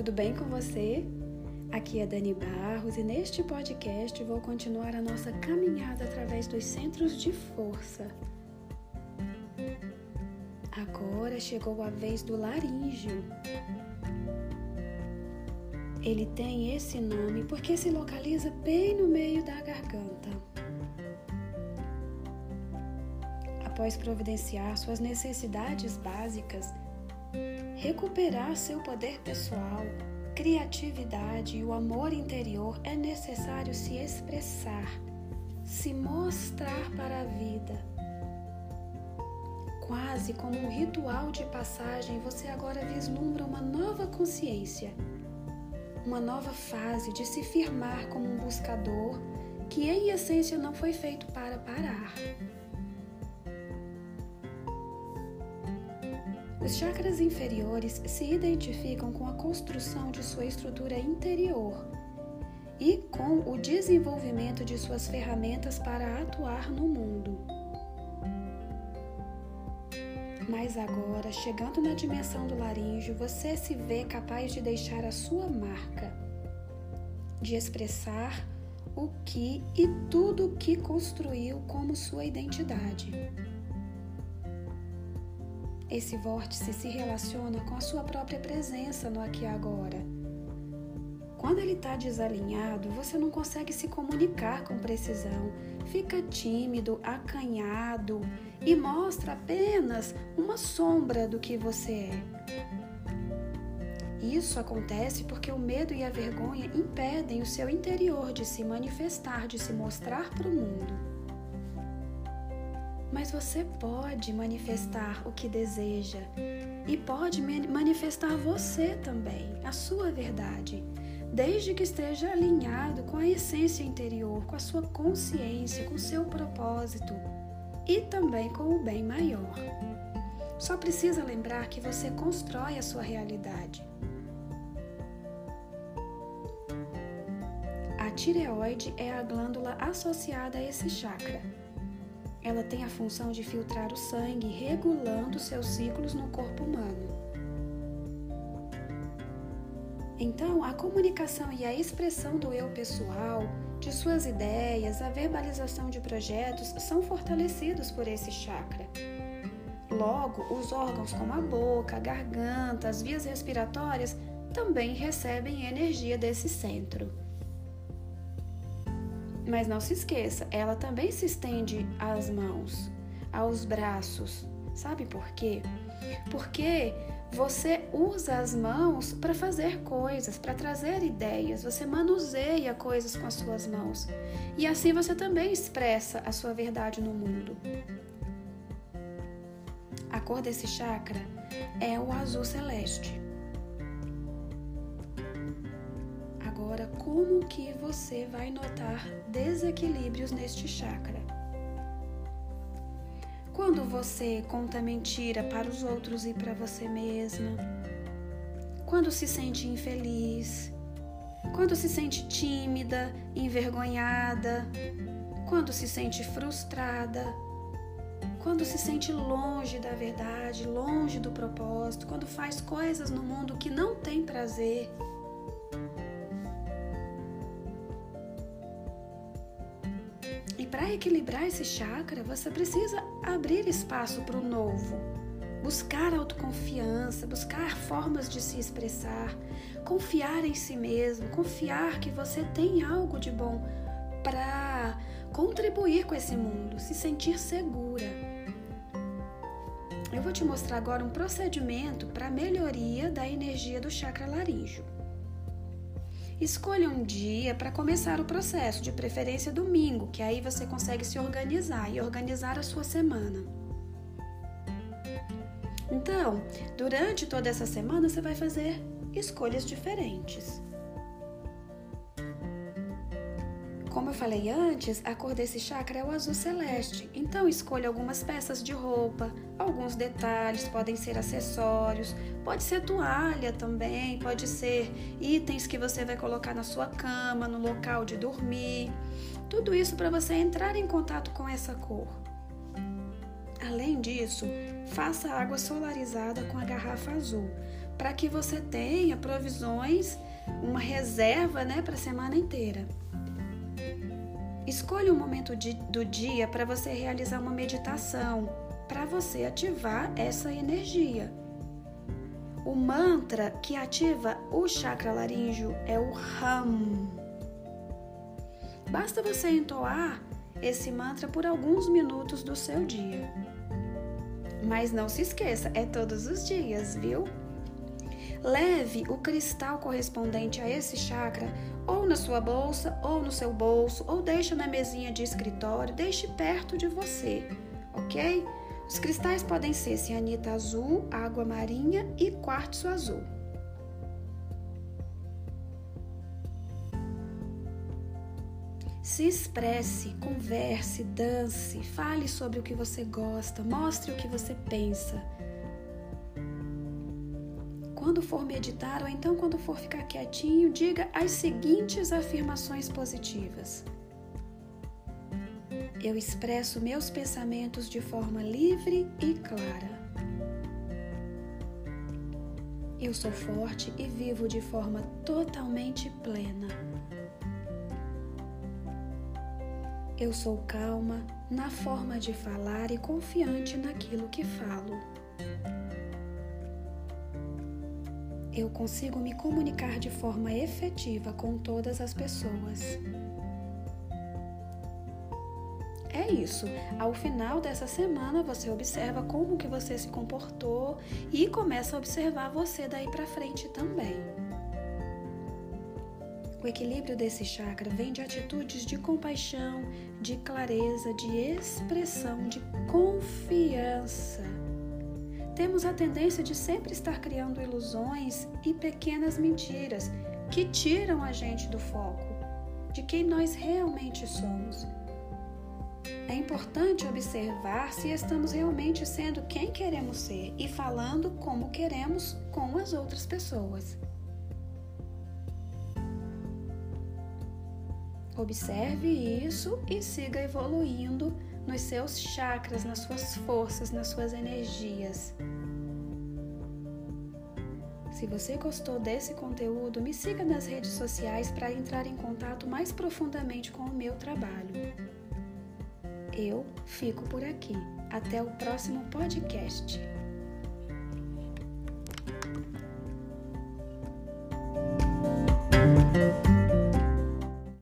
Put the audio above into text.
tudo bem com você? Aqui é Dani Barros e neste podcast vou continuar a nossa caminhada através dos centros de força. Agora chegou a vez do laríngeo. Ele tem esse nome porque se localiza bem no meio da garganta. Após providenciar suas necessidades básicas, recuperar seu poder pessoal, criatividade e o amor interior, é necessário se expressar, se mostrar para a vida. Quase como um ritual de passagem, você agora vislumbra uma nova consciência uma nova fase de se firmar como um buscador que, em essência, não foi feito para parar. Os chakras inferiores se identificam com a construção de sua estrutura interior e com o desenvolvimento de suas ferramentas para atuar no mundo. Mas agora, chegando na dimensão do laríngeo, você se vê capaz de deixar a sua marca, de expressar o que e tudo o que construiu como sua identidade. Esse vórtice se relaciona com a sua própria presença no aqui e agora. Quando ele está desalinhado, você não consegue se comunicar com precisão, fica tímido, acanhado e mostra apenas uma sombra do que você é. Isso acontece porque o medo e a vergonha impedem o seu interior de se manifestar, de se mostrar para o mundo. Mas você pode manifestar o que deseja e pode manifestar você também, a sua verdade, desde que esteja alinhado com a essência interior, com a sua consciência, com o seu propósito e também com o bem maior. Só precisa lembrar que você constrói a sua realidade. A tireoide é a glândula associada a esse chakra. Ela tem a função de filtrar o sangue, regulando seus ciclos no corpo humano. Então, a comunicação e a expressão do eu pessoal, de suas ideias, a verbalização de projetos são fortalecidos por esse chakra. Logo, os órgãos como a boca, a garganta, as vias respiratórias também recebem energia desse centro. Mas não se esqueça, ela também se estende às mãos, aos braços. Sabe por quê? Porque você usa as mãos para fazer coisas, para trazer ideias, você manuseia coisas com as suas mãos. E assim você também expressa a sua verdade no mundo. A cor desse chakra é o azul celeste. Agora, como que você vai notar desequilíbrios neste chakra? Quando você conta mentira para os outros e para você mesma. Quando se sente infeliz. Quando se sente tímida, envergonhada. Quando se sente frustrada. Quando se sente longe da verdade, longe do propósito. Quando faz coisas no mundo que não tem prazer para equilibrar esse chakra, você precisa abrir espaço para o novo, buscar autoconfiança, buscar formas de se expressar, confiar em si mesmo, confiar que você tem algo de bom para contribuir com esse mundo, se sentir segura. Eu vou te mostrar agora um procedimento para melhoria da energia do chakra laríngeo. Escolha um dia para começar o processo, de preferência domingo, que aí você consegue se organizar e organizar a sua semana. Então, durante toda essa semana você vai fazer escolhas diferentes. Como eu falei antes, a cor desse chakra é o azul celeste. Então escolha algumas peças de roupa, alguns detalhes, podem ser acessórios, pode ser toalha também, pode ser itens que você vai colocar na sua cama, no local de dormir. Tudo isso para você entrar em contato com essa cor. Além disso, faça água solarizada com a garrafa azul para que você tenha provisões, uma reserva né, para a semana inteira. Escolha um momento de, do dia para você realizar uma meditação, para você ativar essa energia. O mantra que ativa o chakra laríngeo é o Ram. Basta você entoar esse mantra por alguns minutos do seu dia. Mas não se esqueça, é todos os dias, viu? Leve o cristal correspondente a esse chakra ou na sua bolsa, ou no seu bolso, ou deixe na mesinha de escritório, deixe perto de você, ok? Os cristais podem ser cianita azul, água marinha e quartzo azul. Se expresse, converse, dance, fale sobre o que você gosta, mostre o que você pensa. Quando for meditar ou então quando for ficar quietinho, diga as seguintes afirmações positivas. Eu expresso meus pensamentos de forma livre e clara. Eu sou forte e vivo de forma totalmente plena. Eu sou calma na forma de falar e confiante naquilo que falo. Eu consigo me comunicar de forma efetiva com todas as pessoas. É isso. Ao final dessa semana, você observa como que você se comportou e começa a observar você daí para frente também. O equilíbrio desse chakra vem de atitudes de compaixão, de clareza, de expressão, de confiança temos a tendência de sempre estar criando ilusões e pequenas mentiras que tiram a gente do foco, de quem nós realmente somos. É importante observar se estamos realmente sendo quem queremos ser e falando como queremos com as outras pessoas. Observe isso e siga evoluindo nos seus chakras, nas suas forças, nas suas energias. Se você gostou desse conteúdo, me siga nas redes sociais para entrar em contato mais profundamente com o meu trabalho. Eu fico por aqui. Até o próximo podcast.